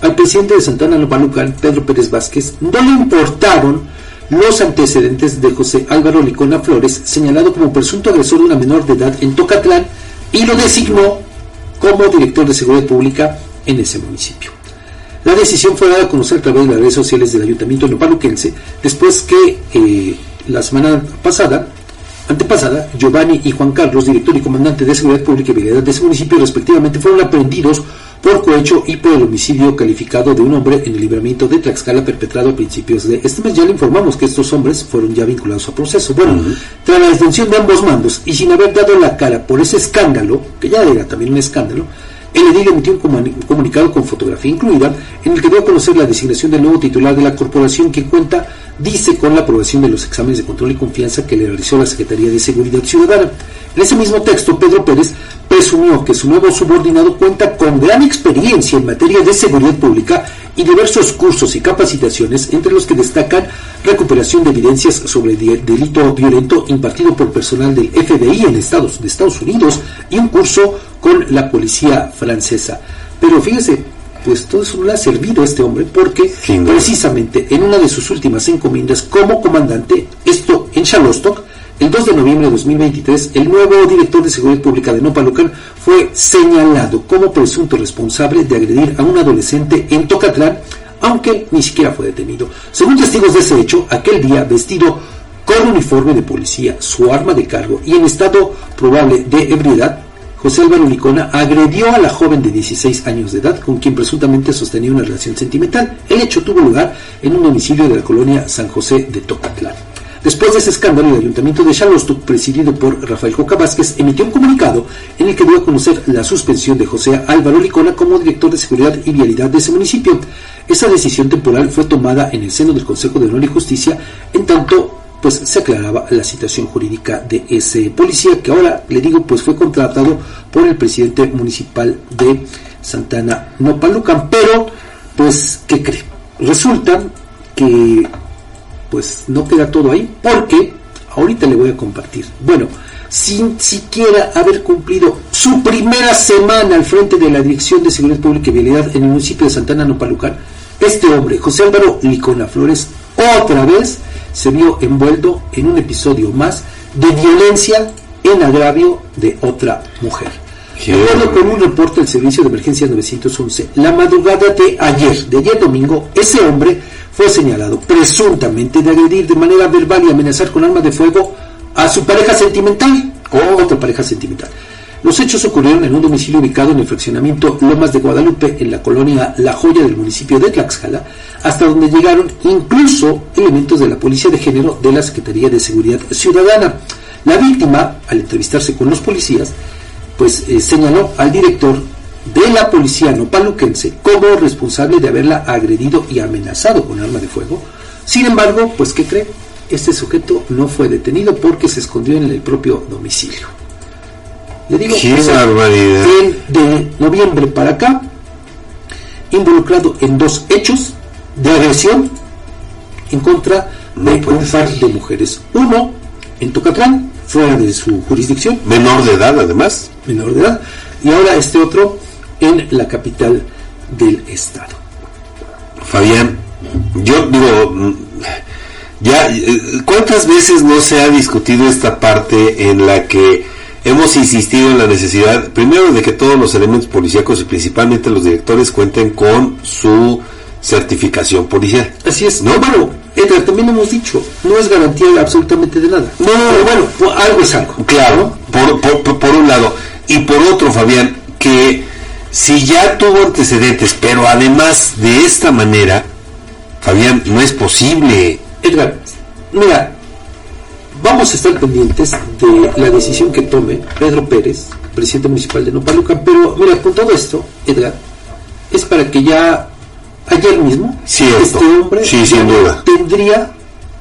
al presidente de Santana Nopalucan, Pedro Pérez Vázquez, no le importaron los antecedentes de José Álvaro Licona Flores, señalado como presunto agresor de una menor de edad en Tocatlán, y lo designó como director de seguridad pública en ese municipio. La decisión fue dada a conocer a través de las redes sociales del ayuntamiento nopaluquense, después que eh, la semana pasada antepasada, Giovanni y Juan Carlos, director y comandante de Seguridad Pública y Vialidad de ese municipio, respectivamente, fueron aprendidos por cohecho y por el homicidio calificado de un hombre en el libramiento de Tlaxcala perpetrado a principios de este mes. Ya le informamos que estos hombres fueron ya vinculados a proceso. Bueno, tras la detención de ambos mandos y sin haber dado la cara por ese escándalo, que ya era también un escándalo, el emitió un comunicado con fotografía incluida en el que dio a conocer la designación del nuevo titular de la corporación que cuenta, dice, con la aprobación de los exámenes de control y confianza que le realizó la Secretaría de Seguridad Ciudadana. En ese mismo texto, Pedro Pérez presumió que su nuevo subordinado cuenta con gran experiencia en materia de seguridad pública y diversos cursos y capacitaciones, entre los que destacan recuperación de evidencias sobre el delito violento impartido por personal del FBI en Estados, de Estados Unidos y un curso con la policía francesa. Pero fíjese, pues todo eso no le ha servido a este hombre porque precisamente en una de sus últimas encomiendas como comandante, esto en Charlostock, el 2 de noviembre de 2023, el nuevo director de Seguridad Pública de Nopalucan fue señalado como presunto responsable de agredir a un adolescente en Tocatlán, aunque ni siquiera fue detenido. Según testigos de ese hecho, aquel día, vestido con uniforme de policía, su arma de cargo y en estado probable de ebriedad, José Álvaro Licona agredió a la joven de 16 años de edad con quien presuntamente sostenía una relación sentimental. El hecho tuvo lugar en un domicilio de la colonia San José de Tocatlán. Después de ese escándalo, el ayuntamiento de Charleston, presidido por Rafael Joca Vázquez, emitió un comunicado en el que dio a conocer la suspensión de José Álvaro Licona como director de seguridad y vialidad de ese municipio. Esa decisión temporal fue tomada en el seno del Consejo de Honor y Justicia, en tanto pues se aclaraba la situación jurídica de ese policía que ahora le digo pues fue contratado por el presidente municipal de Santana Nopalucan pero pues ¿qué cree? resulta que pues no queda todo ahí, porque ahorita le voy a compartir. Bueno, sin siquiera haber cumplido su primera semana al frente de la Dirección de Seguridad Pública y Vialidad en el municipio de Santana Nopalucan, este hombre, José Álvaro Licona Flores, otra vez se vio envuelto en un episodio más de violencia en agravio de otra mujer. De acuerdo con un reporte del Servicio de Emergencia 911, la madrugada de ayer, de ayer domingo, ese hombre fue señalado presuntamente de agredir de manera verbal y amenazar con arma de fuego a su pareja sentimental o otra pareja sentimental. Los hechos ocurrieron en un domicilio ubicado en el fraccionamiento Lomas de Guadalupe, en la colonia La Joya del municipio de Tlaxcala, hasta donde llegaron incluso elementos de la Policía de Género de la Secretaría de Seguridad Ciudadana. La víctima, al entrevistarse con los policías, pues eh, señaló al director de la policía nopaluquense como responsable de haberla agredido y amenazado con arma de fuego. Sin embargo, pues ¿qué cree? Este sujeto no fue detenido porque se escondió en el propio domicilio. Le digo, ¡Qué barbaridad! de noviembre para acá, involucrado en dos hechos de agresión en contra de un par de mujeres. Uno en Tocatlán, fuera de su jurisdicción. Menor de edad, además. Menor de edad. Y ahora este otro en la capital del estado. Fabián, yo digo, ya, ¿cuántas veces no se ha discutido esta parte en la que hemos insistido en la necesidad, primero, de que todos los elementos policíacos y principalmente los directores cuenten con su certificación policial? Así es. No, bueno, Edgar, también hemos dicho, no es garantía absolutamente de nada. No, Pero bueno, algo es algo. Claro, por, por, por un lado. Y por otro, Fabián, que si ya tuvo antecedentes, pero además de esta manera, Fabián, no es posible. Edgar, mira, vamos a estar pendientes de la decisión que tome Pedro Pérez, presidente municipal de Nopaluca, pero mira, con todo esto, Edgar, es para que ya ayer mismo este hombre sí, sin duda. tendría,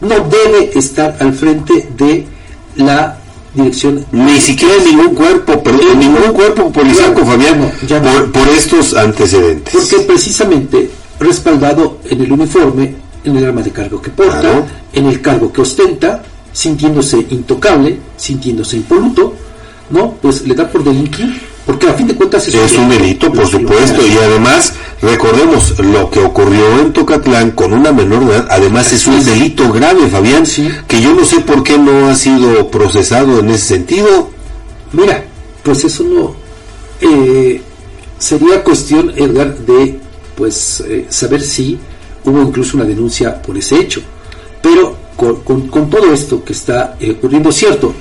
no debe estar al frente de la dirección. Ni siquiera ningún cuerpo, perdón, ningún cuerpo policial, Fabián, por, estos antecedentes. Porque precisamente respaldado en el uniforme, en el arma de cargo que porta, en el cargo que ostenta, sintiéndose intocable, sintiéndose impoluto, ¿no? Pues le da por delinquir, porque a fin de cuentas es, un delito, por supuesto, y además Recordemos lo que ocurrió en Tocatlán con una menor de edad, además es un delito grave, Fabián, que yo no sé por qué no ha sido procesado en ese sentido. Mira, pues eso no eh, sería cuestión, Edgar, de pues eh, saber si hubo incluso una denuncia por ese hecho. Pero con, con, todo esto que está eh, ocurriendo, cierto,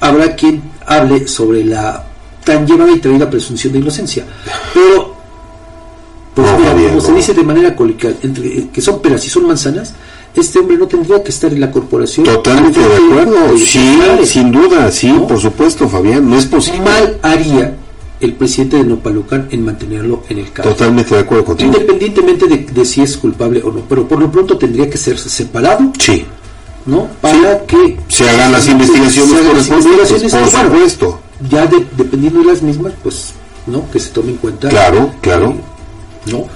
habrá quien hable sobre la tan llevada y traída presunción de inocencia, pero pues como se dice de manera coloquial, entre eh, que son peras y son manzanas, este hombre no tendría que estar en la corporación. Totalmente de acuerdo, sí, sin duda, sí, por supuesto, Fabián, no es posible. Mal haría el presidente de Nopalucan en mantenerlo en el cargo. Totalmente de acuerdo contigo. Independientemente de, si es culpable o no, pero por lo pronto tendría que ser separado. Sí. ¿No? Para que se hagan las investigaciones correspondientes, por supuesto. Ya dependiendo de las mismas, pues, ¿no? Que se tome en cuenta. Claro, claro. Eh, ¿No?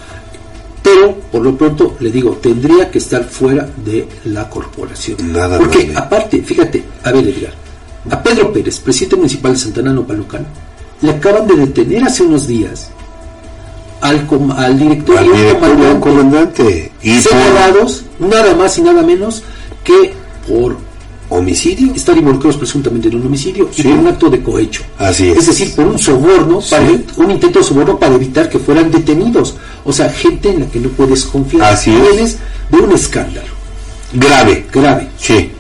Pero, por lo pronto, le digo, tendría que estar fuera de la corporación. Nada Porque, aparte, fíjate, a ver, Edgar, a Pedro Pérez, presidente municipal de Santana Nopalucan, le acaban de detener hace unos días al, al director al y comandante, comandante. Y separados nada más y nada menos que por homicidio estar involucrados presuntamente en un homicidio y por un acto de cohecho. Así es. decir por un soborno para, un intento de soborno para evitar que fueran detenidos. O sea gente en la que no puedes confiar. Así es. de un escándalo. Grave. Grave. Sí